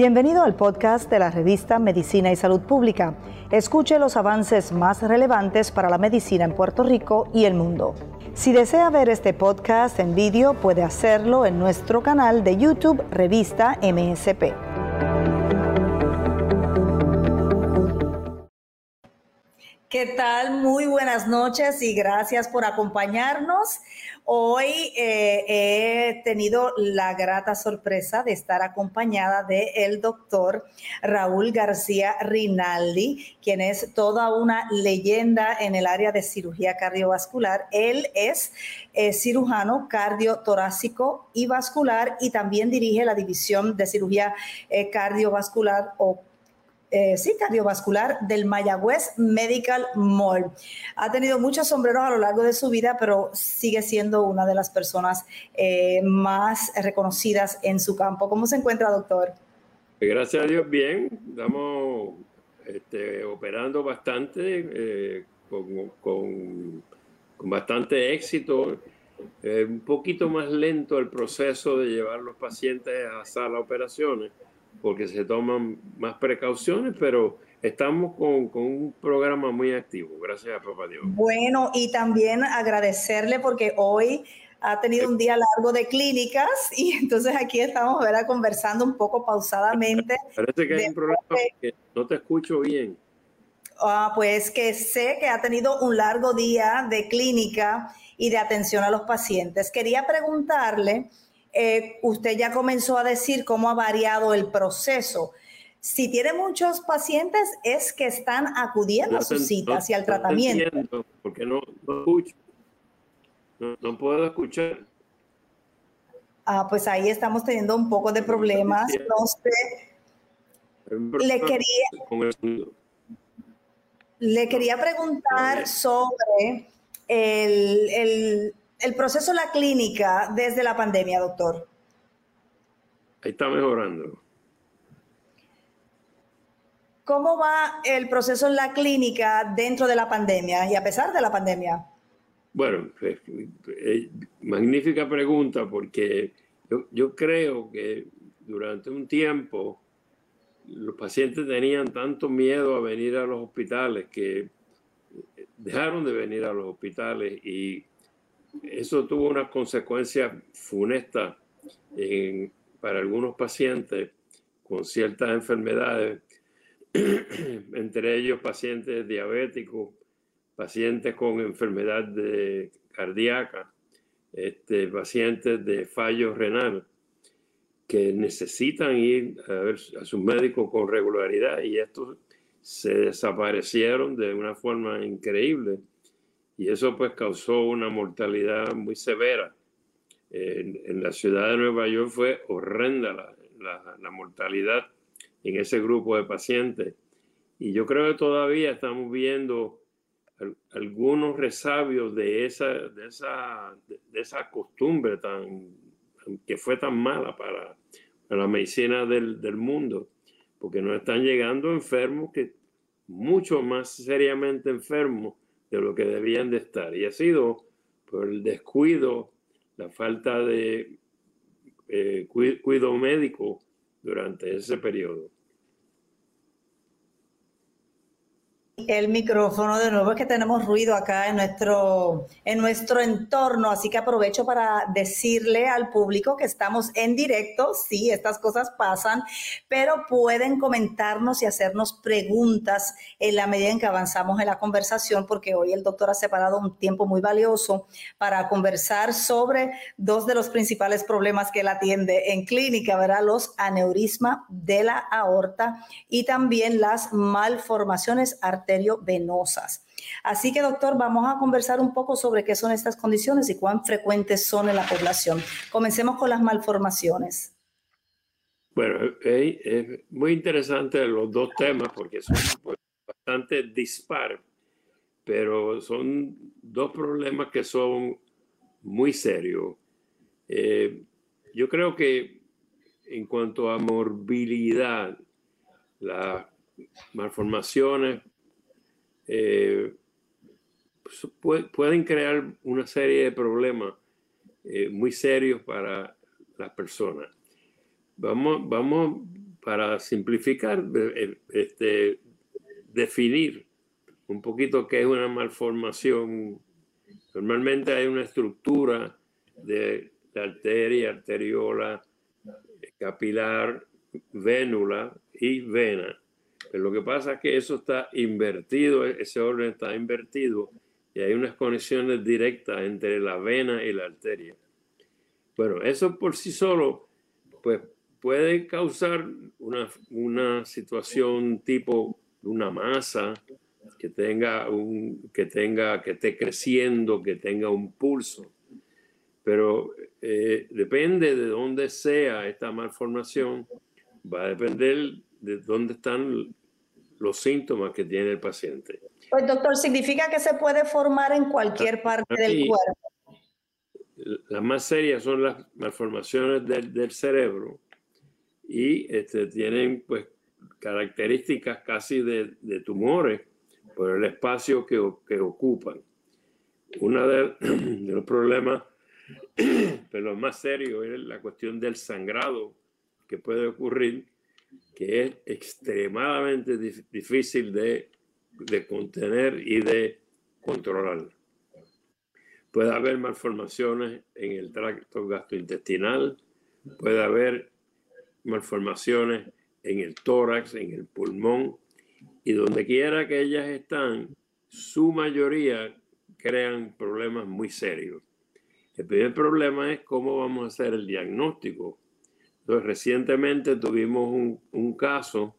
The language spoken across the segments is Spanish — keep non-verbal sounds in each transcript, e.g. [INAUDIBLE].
Bienvenido al podcast de la revista Medicina y Salud Pública. Escuche los avances más relevantes para la medicina en Puerto Rico y el mundo. Si desea ver este podcast en vídeo, puede hacerlo en nuestro canal de YouTube Revista MSP. ¿Qué tal? Muy buenas noches y gracias por acompañarnos. Hoy eh, he tenido la grata sorpresa de estar acompañada de el doctor Raúl García Rinaldi, quien es toda una leyenda en el área de cirugía cardiovascular. Él es eh, cirujano cardiotorácico y vascular y también dirige la división de cirugía eh, cardiovascular o eh, sí, cardiovascular del Mayagüez Medical Mall. Ha tenido muchos sombreros a lo largo de su vida, pero sigue siendo una de las personas eh, más reconocidas en su campo. ¿Cómo se encuentra, doctor? Gracias a Dios, bien. Estamos este, operando bastante, eh, con, bastante éxito. un poquito más lento el proceso de llevar los pacientes a sala de operaciones porque se toman más precauciones, pero estamos con, con, un programa muy activo, gracias a papá Dios. Bueno, y también agradecerle porque hoy ha tenido un día largo de clínicas y entonces aquí estamos ¿verdad? conversando un poco pausadamente. Parece que hay un problema que no te escucho bien. Ah, pues que sé que ha tenido un largo día de clínica y de atención a los pacientes. Quería preguntarle eh, usted ya comenzó a decir cómo ha variado el proceso. Si tiene muchos pacientes, es que están acudiendo a sus citas y al tratamiento. porque no, escucho. No, puedo escuchar. Ah, pues ahí estamos teniendo un poco de problemas. No sé. Le quería, le quería preguntar sobre el, el proceso en la clínica desde la pandemia, doctor? Ahí está mejorando. ¿Cómo va el proceso en la clínica dentro de la pandemia y a pesar de la pandemia? Bueno, eh, eh, magnífica pregunta porque yo, yo creo que durante un tiempo los pacientes tenían tanto miedo a venir a los hospitales que dejaron de venir a los hospitales y eso tuvo una consecuencia funesta para algunos pacientes con ciertas enfermedades, [CLEARS THROAT] entre ellos pacientes diabéticos, pacientes con enfermedad de cardíaca, este, pacientes de fallo renal, que necesitan ir a ver a sus médicos con regularidad y estos se desaparecieron de una forma increíble y eso pues causó una mortalidad muy severa. En, la ciudad de Nueva York fue horrenda la, mortalidad en ese grupo de pacientes. Y yo creo que todavía estamos viendo algunos resabios de esa, de esa, de esa costumbre tan, que fue tan mala para, la medicina del, del, mundo, porque nos están llegando enfermos que mucho más seriamente enfermos de lo que debían de estar. Y ha sido por el descuido, la falta de eh, cuidado médico durante ese periodo. El micrófono de nuevo, es que tenemos ruido acá en nuestro, en nuestro entorno, así que aprovecho para decirle al público que estamos en directo, sí, estas cosas pasan, pero pueden comentarnos y hacernos preguntas en la medida en que avanzamos en la conversación, porque hoy el doctor ha separado un tiempo muy valioso para conversar sobre dos de los principales problemas que él atiende en clínica, ¿verdad? Los aneurismas de la aorta y también las malformaciones arteriales venosas. Así que, doctor, vamos a conversar un poco sobre qué son estas condiciones y cuán frecuentes son en la población. Comencemos con las malformaciones. Bueno, es muy interesante los dos temas porque son pues, bastante dispares, pero son dos problemas que son muy serios. Eh, yo creo que en cuanto a morbilidad, las malformaciones eh, pueden crear una serie de problemas eh, muy serios para las personas. Vamos, vamos para simplificar, este, definir un poquito qué es una malformación. Normalmente hay una estructura de la arteria, arteriola, capilar, vénula y vena. Lo que pasa es que eso está invertido, ese orden está invertido y hay unas conexiones directas entre la vena y la arteria. Bueno, eso por sí solo, pues puede causar una, una situación tipo una masa que tenga un, que tenga, que esté creciendo, que tenga un pulso. Pero eh, depende de dónde sea esta malformación, va a depender de dónde están los síntomas que tiene el paciente. Pues doctor, ¿significa que se puede formar en cualquier parte del cuerpo? Las más serias son las malformaciones del, del cerebro y este, tienen pues características casi de, de tumores por el espacio que, que ocupan. Uno de, [CLEARS THROAT] de, los problemas, [CLEARS THROAT] pero más serios, es la cuestión del sangrado que puede ocurrir que es extremadamente difícil de, de contener y de controlar. Puede haber malformaciones en el tracto gastrointestinal, puede haber malformaciones en el tórax, en el pulmón, y donde quiera que ellas están, su mayoría crean problemas muy serios. El primer problema es cómo vamos a hacer el diagnóstico recientemente tuvimos un, caso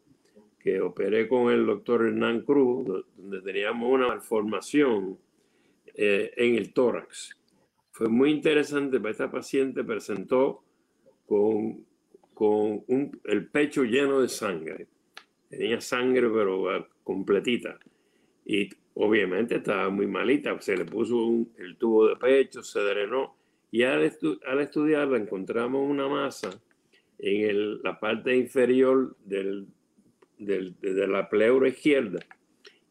que operé con el doctor Hernán Cruz, donde teníamos una malformación eh, en el tórax. Fue muy interesante, porque esta paciente presentó con, con el pecho lleno de sangre. Tenía sangre, pero ah, completita. Y obviamente estaba muy malita. Se le puso el tubo de pecho, se drenó. Y al estudiarla encontramos una masa en la parte inferior de la pleura izquierda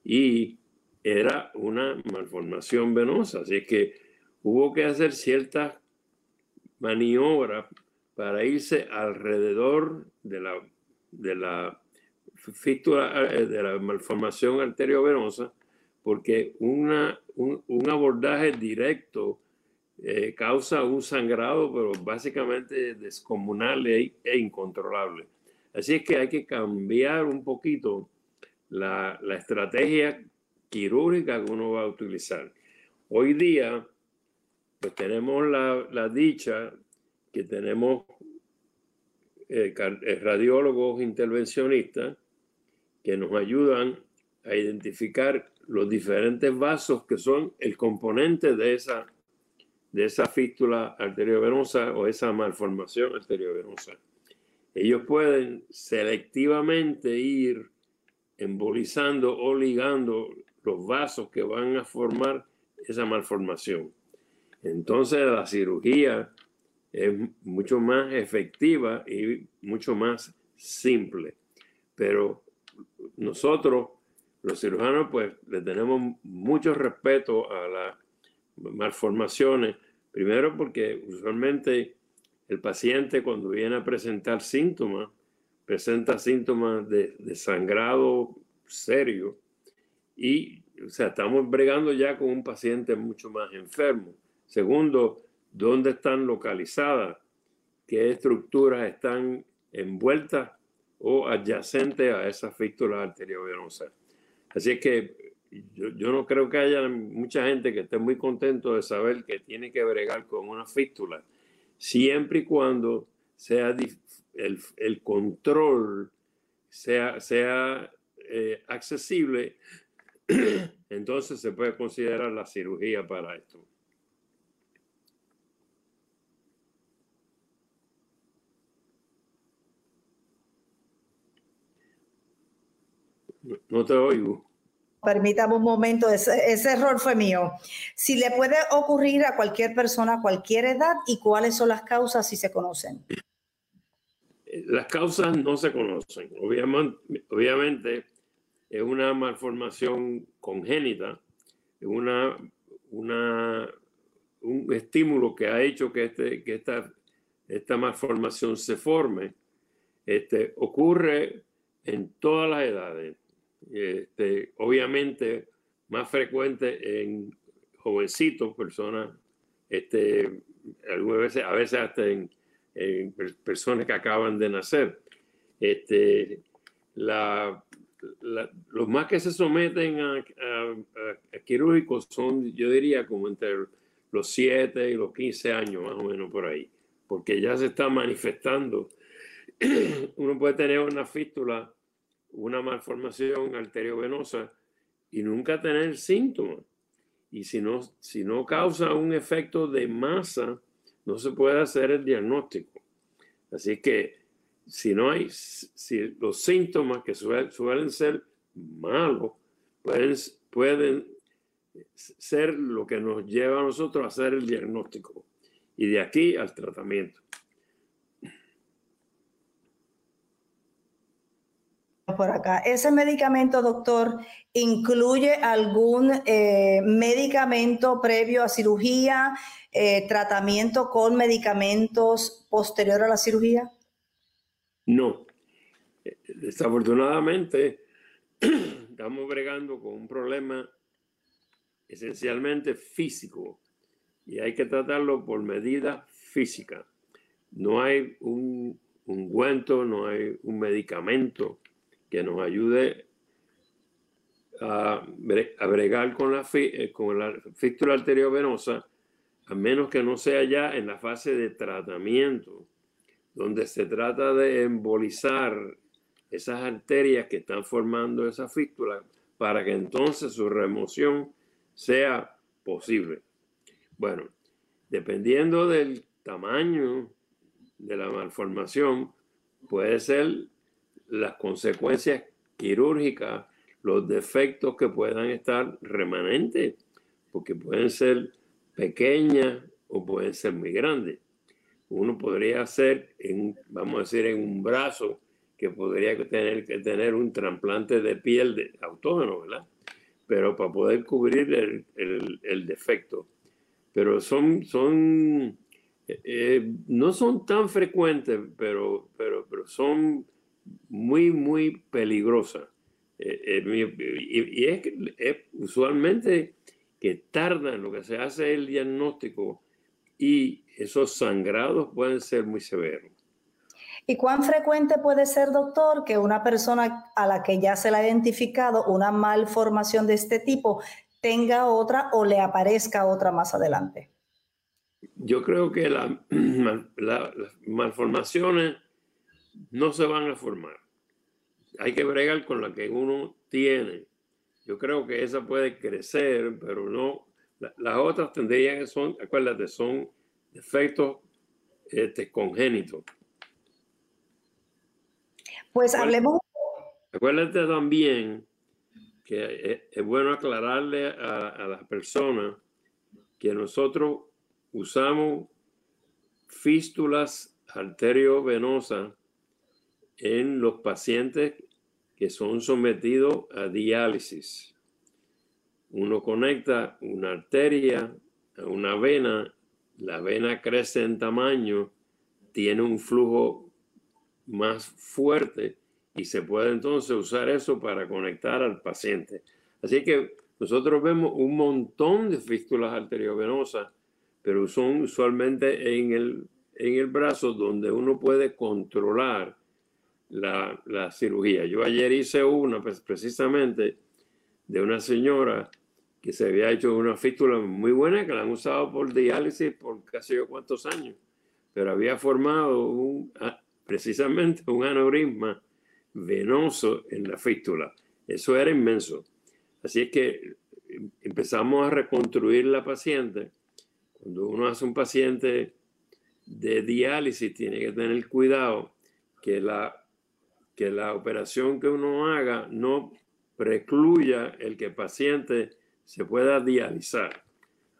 y era una malformación venosa. Así que hubo que hacer ciertas maniobras para irse alrededor de la, de la fístula, eh, de la malformación arteriovenosa, porque una, un, un abordaje directo eh, causa un sangrado, pero básicamente descomunal e, e, incontrolable. Así es que hay que cambiar un poquito la, la, estrategia quirúrgica que uno va a utilizar. Hoy día, pues tenemos la, la dicha que tenemos eh, eh, radiólogos intervencionistas que nos ayudan a identificar los diferentes vasos que son el componente de esa de esa fístula arteriovenosa o esa malformación arteriovenosa. Ellos pueden selectivamente ir embolizando o ligando los vasos que van a formar esa malformación. Entonces la cirugía es mucho más efectiva y mucho más simple. Pero nosotros, los cirujanos, pues le tenemos mucho respeto a la malformaciones. Primero porque usualmente el paciente cuando viene a presentar síntomas, presenta síntomas de, sangrado serio y, o sea, estamos bregando ya con un paciente mucho más enfermo. Segundo, ¿dónde están localizadas? ¿Qué estructuras están envueltas o adyacentes a esa fístula arteriovenosa? Así es que yo, no creo que haya mucha gente que esté muy contento de saber que tiene que bregar con una fístula, siempre y cuando sea el, control sea, sea eh, accesible, [CLEARS THROAT] entonces se puede considerar la cirugía para esto. No te oigo. Permítame un momento, ese, error fue mío. Si le puede ocurrir a cualquier persona a cualquier edad y cuáles son las causas si se conocen. Las causas no se conocen. Obviamente, es una malformación congénita, una, un estímulo que ha hecho que, este, que esta, esta malformación se forme. este, ocurre en todas las edades. Este, obviamente, más frecuente en jovencitos, personas, este, algunas veces, a veces hasta en, personas que acaban de nacer. Este, la, los más que se someten a, a, quirúrgicos son, yo diría, como entre los 7 y los 15 años, más o menos por ahí, porque ya se está manifestando. [CLEARS THROAT] Uno puede tener una fístula, una malformación arteriovenosa y nunca tener síntomas. Y si no, si no causa un efecto de masa, no se puede hacer el diagnóstico. Así que si no hay, si los síntomas que suelen, ser malos, pueden, pueden ser lo que nos lleva a nosotros a hacer el diagnóstico y de aquí al tratamiento. Por acá, ¿ese medicamento, doctor, incluye algún eh, medicamento previo a cirugía, eh, tratamiento con medicamentos posterior a la cirugía? No. Desafortunadamente, [CLEARS THROAT] estamos bregando con un problema esencialmente físico y hay que tratarlo por medida física. No hay un ungüento, no hay un medicamento que nos ayude a, bregar con la, eh, con la fístula arteriovenosa, a menos que no sea ya en la fase de tratamiento, donde se trata de embolizar esas arterias que están formando esa fístula para que entonces su remoción sea posible. Bueno, dependiendo del tamaño de la malformación, puede ser las consecuencias quirúrgicas, los defectos que puedan estar remanentes, porque pueden ser pequeñas o pueden ser muy grandes. Uno podría hacer, en, vamos a decir, en un brazo que podría tener que tener un trasplante de piel de autógeno, ¿verdad? pero para poder cubrir el, defecto. Pero son, son eh, eh, no son tan frecuentes, pero, pero, pero son muy, muy peligrosas. Eh, y, es, es, usualmente que tarda en lo que se hace el diagnóstico y esos sangrados pueden ser muy severos. ¿Y cuán frecuente puede ser, doctor, que una persona a la que ya se le ha identificado una malformación de este tipo tenga otra o le aparezca otra más adelante? Yo creo que [CLEARS THROAT] las malformaciones no se van a formar. Hay que bregar con la que uno tiene. Yo creo que esa puede crecer, pero no. las otras tendrían que son, acuérdate, son defectos este, congénitos. Pues hablemos. Acuérdate también que es, bueno aclararle a, a las personas que nosotros usamos fístulas arteriovenosas en los pacientes que son sometidos a diálisis. Uno conecta una arteria a una vena, la vena crece en tamaño, tiene un flujo más fuerte y se puede entonces usar eso para conectar al paciente. Así que nosotros vemos un montón de fístulas arteriovenosas, pero son usualmente en el, en el brazo donde uno puede controlar la, la cirugía. Yo ayer hice una pues, precisamente de una señora que se había hecho una fístula muy buena, que la han usado por diálisis por casi yo cuántos años, pero había formado precisamente un aneurisma venoso en la fístula. Eso era inmenso. Así es que empezamos a reconstruir la paciente. Cuando uno hace un paciente de diálisis, tiene que tener cuidado que la, que la operación que uno haga no precluya el que el paciente se pueda dializar.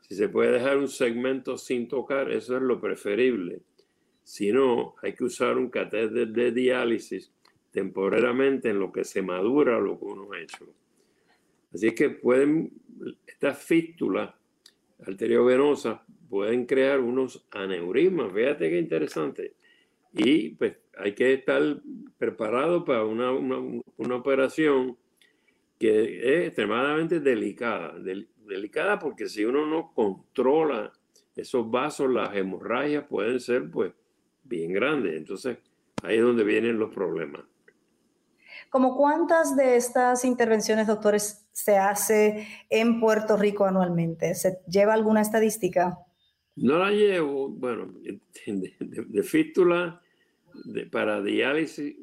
Si se puede dejar un segmento sin tocar, eso es lo preferible. Si no, hay que usar un catéter de diálisis temporalmente en lo que se madura lo que uno ha hecho. Así que pueden, estas fístulas arteriovenosas pueden crear unos aneurismas. Fíjate qué interesante. Y pues hay que estar preparado para una, una, operación que es extremadamente delicada. delicada porque si uno no controla esos vasos, las hemorragias pueden ser pues bien grandes. Entonces ahí es donde vienen los problemas. ¿Como cuántas de estas intervenciones, doctores, se hace en Puerto Rico anualmente? ¿Se lleva alguna estadística? No la llevo, bueno, [LAUGHS] de, fístula para diálisis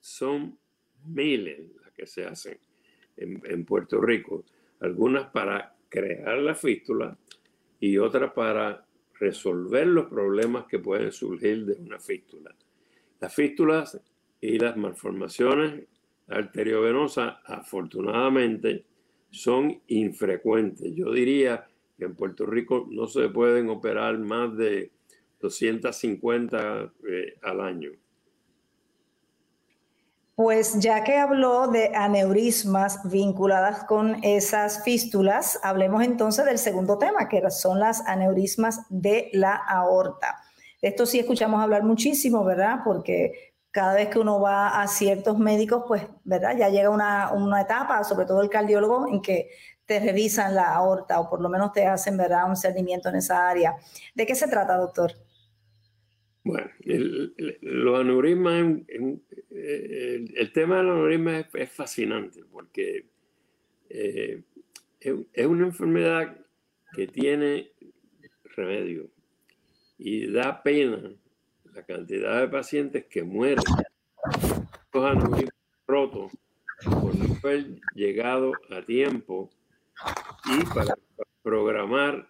son miles las que se hacen en, Puerto Rico. Algunas para crear la fístula y otras para resolver los problemas que pueden surgir de una fístula. Las fístulas y las malformaciones arteriovenosas, afortunadamente, son infrecuentes. Yo diría que en Puerto Rico no se pueden operar más de 250 eh, al año. Pues ya que habló de aneurismas vinculadas con esas fístulas, hablemos entonces del segundo tema, que son las aneurismas de la aorta. De esto sí escuchamos hablar muchísimo, ¿verdad? Porque cada vez que uno va a ciertos médicos, pues, ¿verdad? Ya llega una, una etapa, sobre todo el cardiólogo, en que te revisan la aorta o por lo menos te hacen, ¿verdad? Un cernimiento en esa área. ¿De qué se trata, doctor? Bueno, los aneurismas, el, tema del aneurisma es, fascinante porque eh, es, una enfermedad que tiene remedio y da pena la cantidad de pacientes que mueren los aneurismas rotos por no haber llegado a tiempo y para programar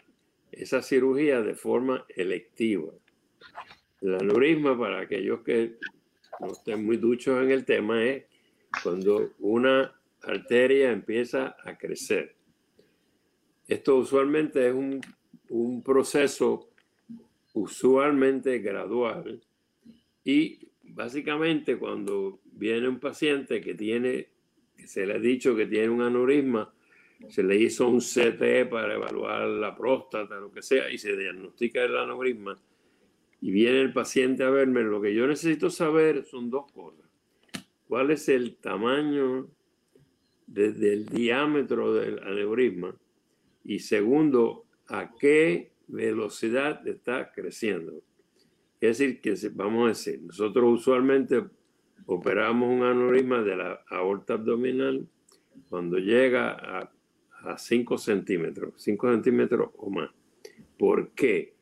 esa cirugía de forma electiva. El aneurisma, para aquellos que no estén muy duchos en el tema, es cuando una arteria empieza a crecer. Esto usualmente es un, un proceso usualmente gradual y básicamente cuando viene un paciente que tiene, se le ha dicho que tiene un aneurisma, se le hizo un CT para evaluar la próstata, lo que sea, y se diagnostica el aneurisma, y viene el paciente a verme, lo que yo necesito saber son dos cosas. ¿Cuál es el tamaño desde el diámetro del aneurisma? Y segundo, ¿a qué velocidad está creciendo? Es decir, que vamos a decir, nosotros usualmente operamos un aneurisma de la aorta abdominal cuando llega a, a 5 centímetros, 5 centímetros o más. ¿Por qué?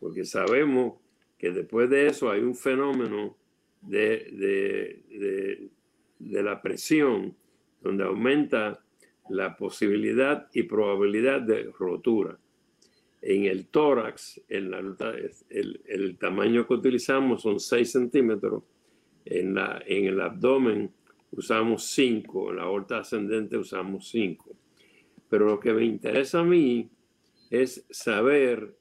Porque sabemos que después de eso hay un fenómeno de, de, la presión donde aumenta la posibilidad y probabilidad de rotura. En el tórax, en la, el, el, tamaño que utilizamos son 6 centímetros, en, la, en el abdomen usamos 5, en la aorta ascendente usamos 5. Pero lo que me interesa a mí es saber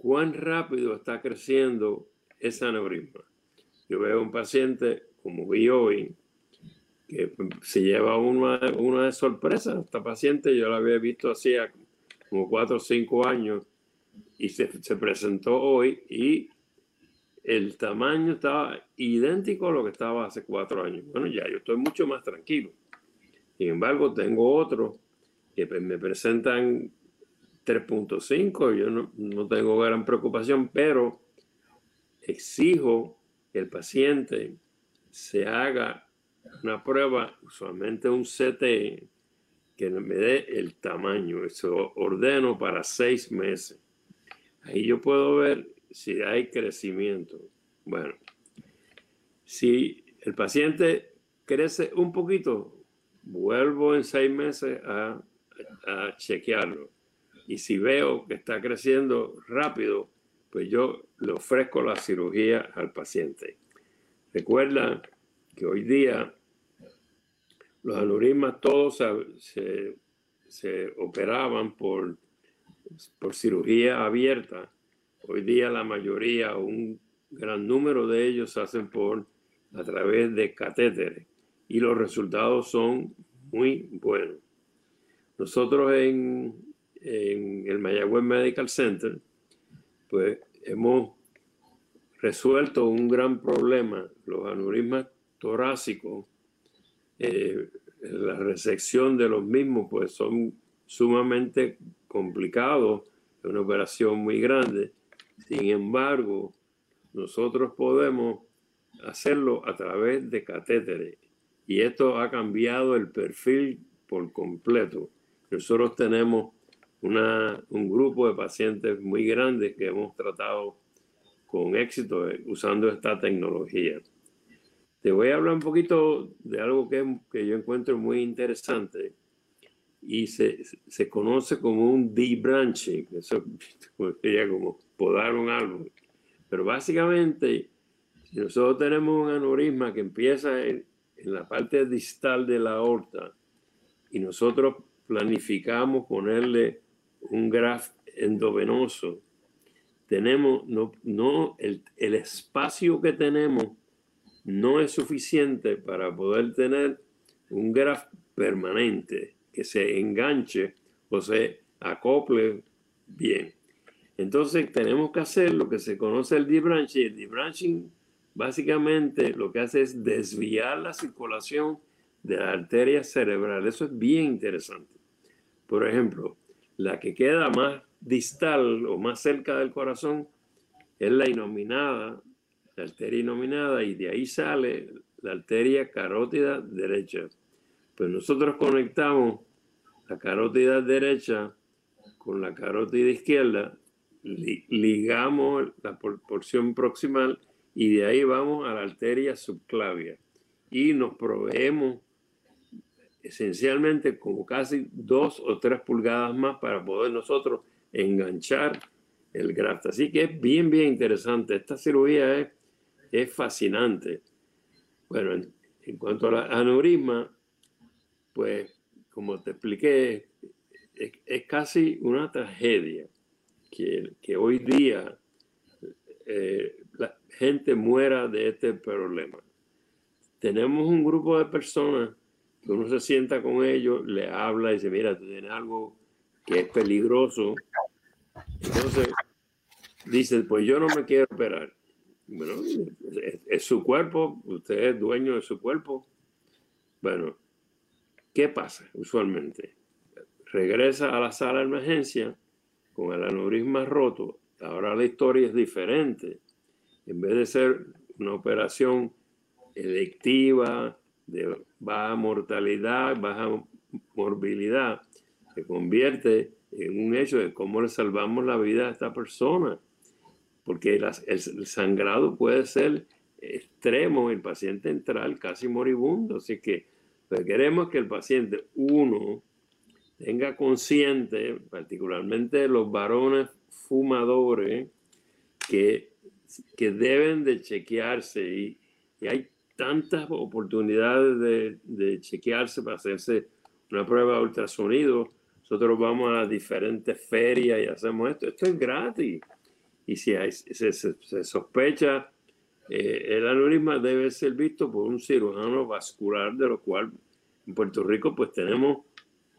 cuán rápido está creciendo ese aneurisma. Yo veo un paciente, como vi hoy, que se lleva una, una de sorpresa. Esta paciente yo la había visto hacía como cuatro o cinco años y se, se presentó hoy y el tamaño estaba idéntico a lo que estaba hace cuatro años. Bueno, ya yo estoy mucho más tranquilo. Sin embargo, tengo otro que me presentan 3.5, yo no, tengo gran preocupación, pero exijo que el paciente se haga una prueba, usualmente un CT, que me dé el tamaño. Eso ordeno para seis meses. Ahí yo puedo ver si hay crecimiento. Bueno, si el paciente crece un poquito, vuelvo en seis meses a, a chequearlo y si veo que está creciendo rápido, pues yo le ofrezco la cirugía al paciente. Recuerda que hoy día los aneurismas todos se, operaban por, por cirugía abierta. Hoy día la mayoría, un gran número de ellos se hacen por a través de catéteres y los resultados son muy buenos. Nosotros en en el Mayagüez Medical Center, pues hemos resuelto un gran problema. Los aneurismas torácicos, eh, la resección de los mismos, pues son sumamente complicados, es una operación muy grande. Sin embargo, nosotros podemos hacerlo a través de catéteres y esto ha cambiado el perfil por completo. Nosotros tenemos una, un grupo de pacientes muy grandes que hemos tratado con éxito eh, usando esta tecnología. Te voy a hablar un poquito de algo que, que yo encuentro muy interesante y se, se conoce como un debranching, eso [LAUGHS] sería como podar un árbol. Pero básicamente, si nosotros tenemos un aneurisma que empieza en, en la parte distal de la aorta y nosotros planificamos ponerle un graf endovenoso tenemos, no, no el, el espacio que tenemos no es suficiente para poder tener un graf permanente que se enganche o se acople bien. Entonces tenemos que hacer lo que se conoce el debranching. El debranching básicamente lo que hace es desviar la circulación de la arteria cerebral. Eso es bien interesante. Por ejemplo, la que queda más distal o más cerca del corazón es la inominada, la arteria inominada, y de ahí sale la arteria carótida derecha. Pues nosotros conectamos la carótida derecha con la carótida izquierda, ligamos la porción proximal y de ahí vamos a la arteria subclavia y nos proveemos esencialmente como casi dos o tres pulgadas más para poder nosotros enganchar el graft. Así que es bien, bien interesante. Esta cirugía es, es fascinante. Bueno, en, cuanto a la aneurisma, pues como te expliqué, es, casi una tragedia que, que hoy día eh, la gente muera de este problema. Tenemos un grupo de personas que uno se sienta con ellos, le habla y dice, mira, tú tienes algo que es peligroso. Entonces, dice, pues yo no me quiero operar. Bueno, es, su cuerpo, usted es dueño de su cuerpo. Bueno, ¿qué pasa usualmente? Regresa a la sala de emergencia con el aneurisma roto. Ahora la historia es diferente. En vez de ser una operación electiva, de baja mortalidad, baja morbilidad, se convierte en un hecho de cómo le salvamos la vida a esta persona. Porque el, sangrado puede ser extremo, el paciente entrar casi moribundo. Así que pues, queremos que el paciente, uno, tenga consciente, particularmente los varones fumadores, que, que deben de chequearse y, y hay tantas oportunidades de, chequearse para hacerse una prueba de ultrasonido. Nosotros vamos a diferentes ferias y hacemos esto. Esto es gratis. Y si se, sospecha eh, el aneurisma debe ser visto por un cirujano vascular, de lo cual en Puerto Rico pues tenemos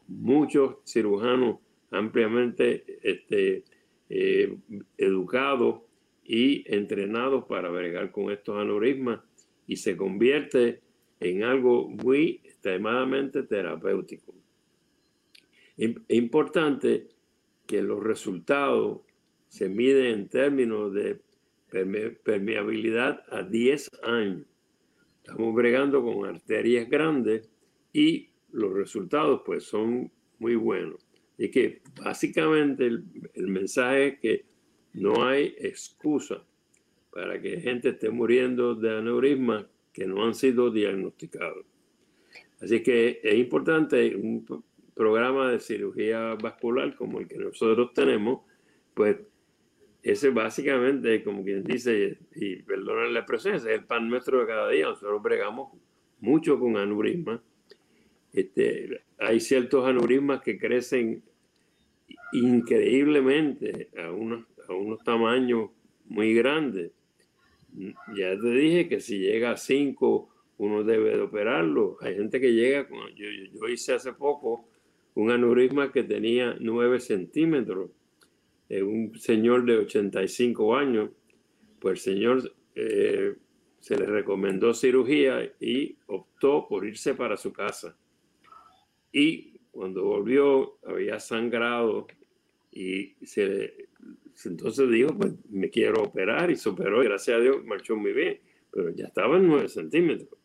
muchos cirujanos ampliamente este, eh, educados y entrenados para bregar con estos aneurismas y se convierte en algo muy extremadamente terapéutico. Es importante que los resultados se miden en términos de permeabilidad a 10 años. Estamos bregando con arterias grandes y los resultados pues son muy buenos. Y que básicamente el, el mensaje es que no hay excusa para que gente esté muriendo de aneurisma que no han sido diagnosticados. Así que es importante un programa de cirugía vascular como el que nosotros tenemos, pues ese básicamente, como quien dice, y perdonen la expresión, es el pan nuestro de cada día. Nosotros bregamos mucho con aneurisma. Este, hay ciertos aneurismas que crecen increíblemente a unos tamaños muy grandes. Ya te dije que si llega a 5, uno debe de operarlo. Hay gente que llega, con, yo, yo, hice hace poco un aneurisma que tenía 9 centímetros. un señor de 85 años. pues el señor eh, se le recomendó cirugía y optó por irse para su casa. Y cuando volvió había sangrado y se, entonces dijo, pues me quiero operar y se operó y gracias a Dios marchó muy bien, pero ya estaba en 9 centímetros.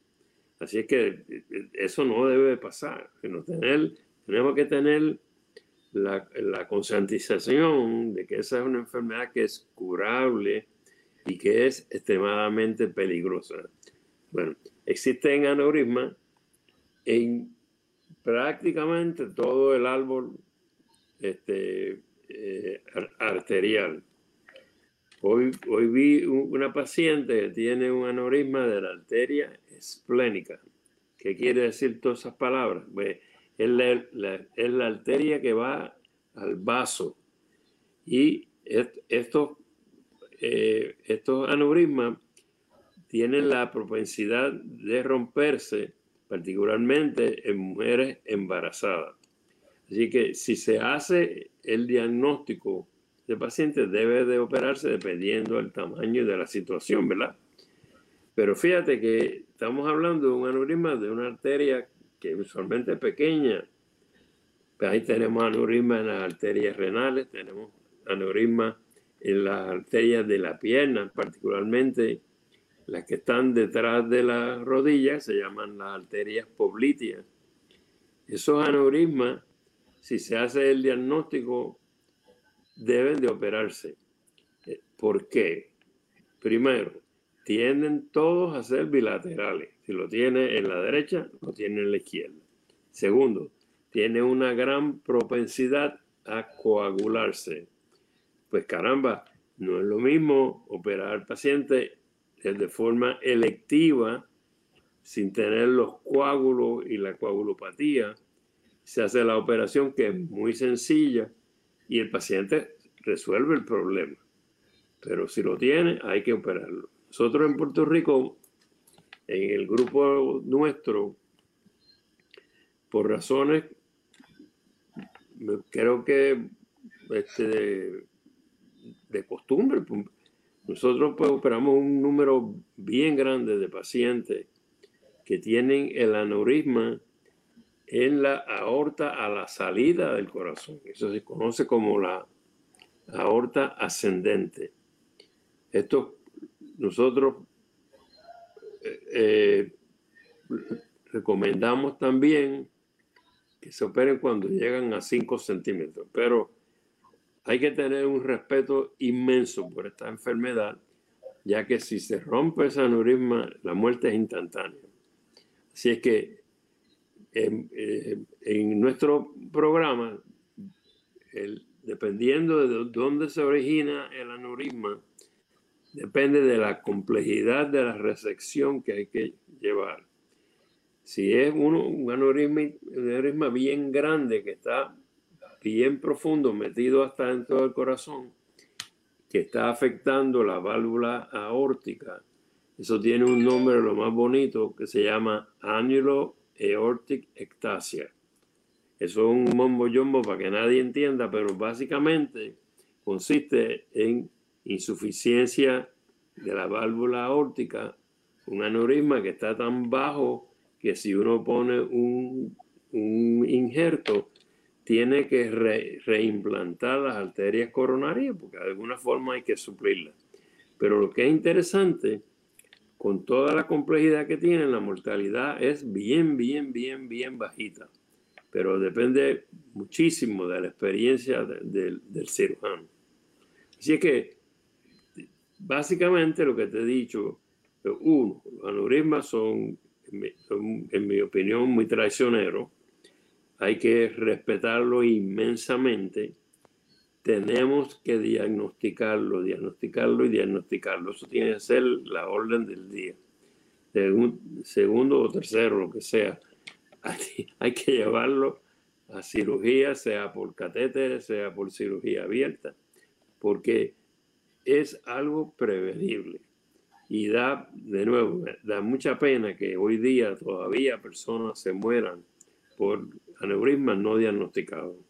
Así es que eso no debe pasar. Tenemos que tener la, la concientización de que esa es una enfermedad que es curable y que es extremadamente peligrosa. Bueno, existen aneurismas en prácticamente todo el árbol este, eh, arterial. Hoy, hoy vi una paciente que tiene un aneurisma de la arteria esplénica. ¿Qué quiere decir todas esas palabras? Pues, es, la, es la arteria que va al vaso. Y estos, eh, estos aneurismas tienen la propensidad de romperse, particularmente en mujeres embarazadas. Así que si se hace el diagnóstico de paciente, debe de operarse dependiendo del tamaño y de la situación, ¿verdad? Pero fíjate que estamos hablando de un aneurisma de una arteria que usualmente es pequeña. Pues ahí tenemos aneurisma en las arterias renales, tenemos aneurisma en las arterias de la pierna, particularmente las que están detrás de las rodillas, se llaman las arterias popliteas. Esos aneurismas si se hace el diagnóstico, deben de operarse. Eh, ¿Por qué? Primero, tienden todos a ser bilaterales. Si lo tiene en la derecha, lo tiene en la izquierda. Segundo, tiene una gran propensidad a coagularse. Pues caramba, no es lo mismo operar al paciente de forma electiva, sin tener los coágulos y la coagulopatía, se hace la operación que es muy sencilla y el paciente resuelve el problema. Pero si lo tiene, hay que operarlo. Nosotros en Puerto Rico, en el grupo nuestro, por razones, creo que este, de, costumbre, pues, nosotros pues, operamos un número bien grande de pacientes que tienen el aneurisma en la aorta a la salida del corazón. Eso se conoce como la aorta ascendente. Esto nosotros eh, eh, recomendamos también que se operen cuando llegan a 5 centímetros, pero hay que tener un respeto inmenso por esta enfermedad, ya que si se rompe ese aneurisma, la muerte es instantánea. Así es que eh, en, nuestro programa, dependiendo de dónde se origina el aneurisma, depende de la complejidad de la resección que hay que llevar. Si es uno, un aneurisma, bien grande que está bien profundo, metido hasta dentro del corazón, que está afectando la válvula aórtica, eso tiene un nombre lo más bonito que se llama ánulo aortic ectasia. Eso es un mombo jumbo para que nadie entienda, pero básicamente consiste en insuficiencia de la válvula aórtica, un aneurisma que está tan bajo que si uno pone un, injerto, tiene que reimplantar las arterias coronarias porque de alguna forma hay que suplirlas. Pero lo que es interesante con toda la complejidad que tiene, la mortalidad es bien, bien, bien, bien bajita. Pero depende muchísimo de la experiencia del cirujano. Así es que, básicamente lo que te he dicho, uno, los aneurismas son, en mi opinión, muy traicioneros. Hay que respetarlo inmensamente tenemos que diagnosticarlo, diagnosticarlo y diagnosticarlo. Eso tiene que ser la orden del día. segundo o tercero, lo que sea. [LAUGHS] Hay, que llevarlo a cirugía, sea por catéter, sea por cirugía abierta, porque es algo prevenible. Y da, de nuevo, da mucha pena que hoy día todavía personas se mueran por aneurismas no diagnosticados.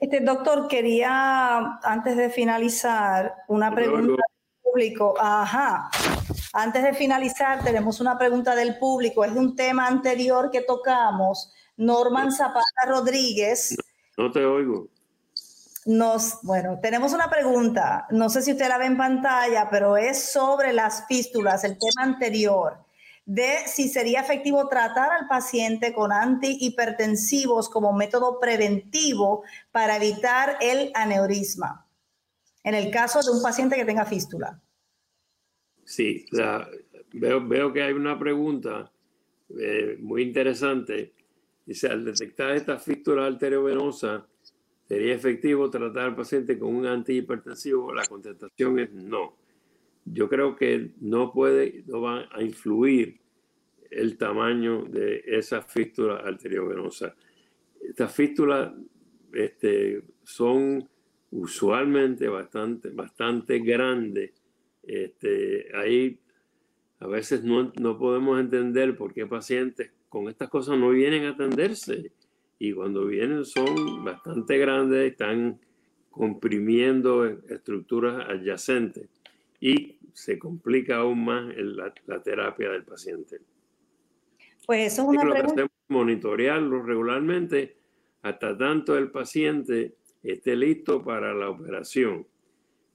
Este doctor, quería, antes de finalizar, una pregunta del público. Ajá. Antes de finalizar, tenemos una pregunta del público. Es de un tema anterior que tocamos. Norman Zapata Rodríguez. No, te oigo. Nos, bueno, tenemos una pregunta. No sé si usted la ve en pantalla, pero es sobre las fístulas, el tema anterior de si sería efectivo tratar al paciente con antihipertensivos como método preventivo para evitar el aneurisma, en el caso de un paciente que tenga fístula. Sí, veo, veo, que hay una pregunta eh, muy interesante. Dice, al detectar esta fístula arteriovenosa, ¿sería efectivo tratar al paciente con un antihipertensivo? La contestación es no yo creo que no puede, no va a influir el tamaño de esa fístula arteriovenosa. Estas fístulas este, son usualmente bastante, bastante grandes. Este, ahí a veces no, no podemos entender por qué pacientes con estas cosas no vienen a atenderse. Y cuando vienen son bastante grandes, están comprimiendo estructuras adyacentes y se complica aún más la, la terapia del paciente. Pues eso es una pregunta. monitorearlo regularmente hasta tanto el paciente esté listo para la operación.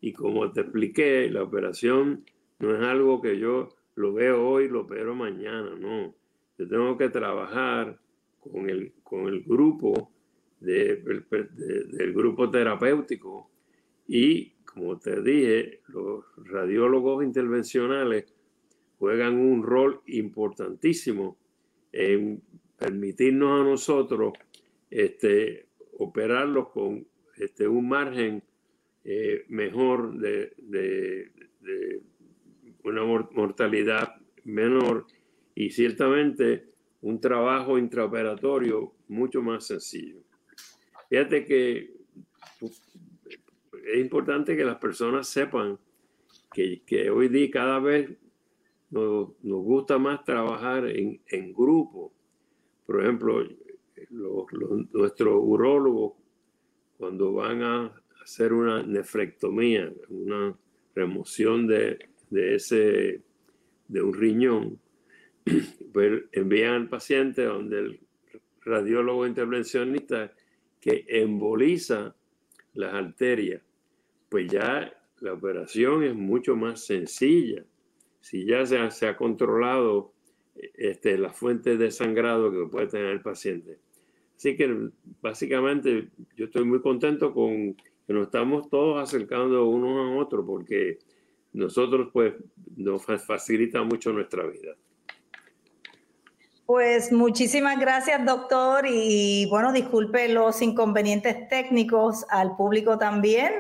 Y como te expliqué, la operación no es algo que yo lo veo hoy, lo opero mañana, no. Yo tengo que trabajar con el, con el grupo de, del grupo terapéutico y como te dije, los radiólogos intervencionales juegan un rol importantísimo en permitirnos a nosotros este, operarlos con este, un margen eh, mejor una mortalidad menor y ciertamente un trabajo intraoperatorio mucho más sencillo. Fíjate que es importante que las personas sepan que, hoy día cada vez nos, gusta más trabajar en, en grupo. Por ejemplo, nuestros urólogos, cuando van a hacer una nefrectomía, una remoción de, ese, de un riñón, [CLEARS THROAT] pues envían al paciente donde el radiólogo intervencionista que emboliza las arterias pues ya la operación es mucho más sencilla. Si ya se ha, controlado este, la fuente de sangrado que puede tener el paciente. Así que básicamente yo estoy muy contento con que nos estamos todos acercando unos a otros porque nosotros pues nos facilita mucho nuestra vida. Pues muchísimas gracias, doctor. Y bueno, disculpe los inconvenientes técnicos al público también.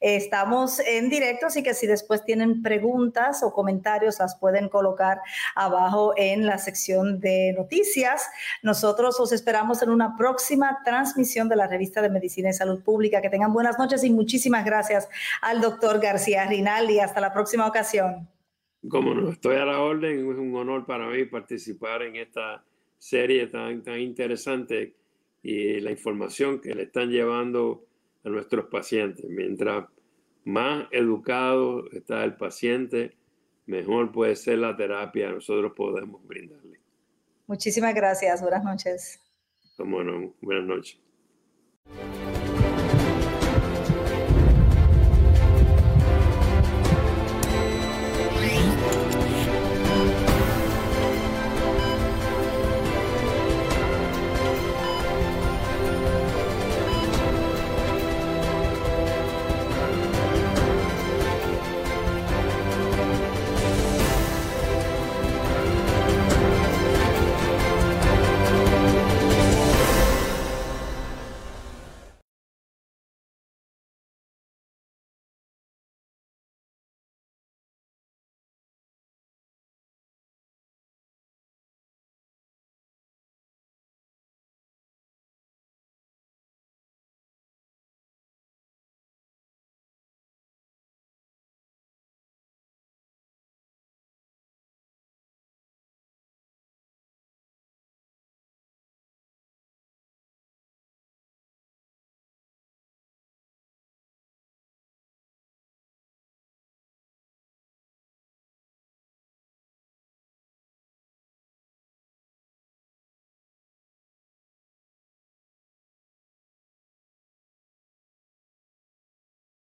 Estamos en directo, así que si después tienen preguntas o comentarios, las pueden colocar abajo en la sección de noticias. Nosotros os esperamos en una próxima transmisión de la revista de Medicina y Salud Pública. Que tengan buenas noches y muchísimas gracias al doctor García Rinaldi. Hasta la próxima ocasión. Como no estoy a la orden, es un honor para mí participar en esta serie tan, tan interesante y la información que le están llevando a nuestros pacientes. Mientras más educado está el paciente, mejor puede ser la terapia nosotros podemos brindarle. Muchísimas gracias. Buenas noches. Como no, buenas noches.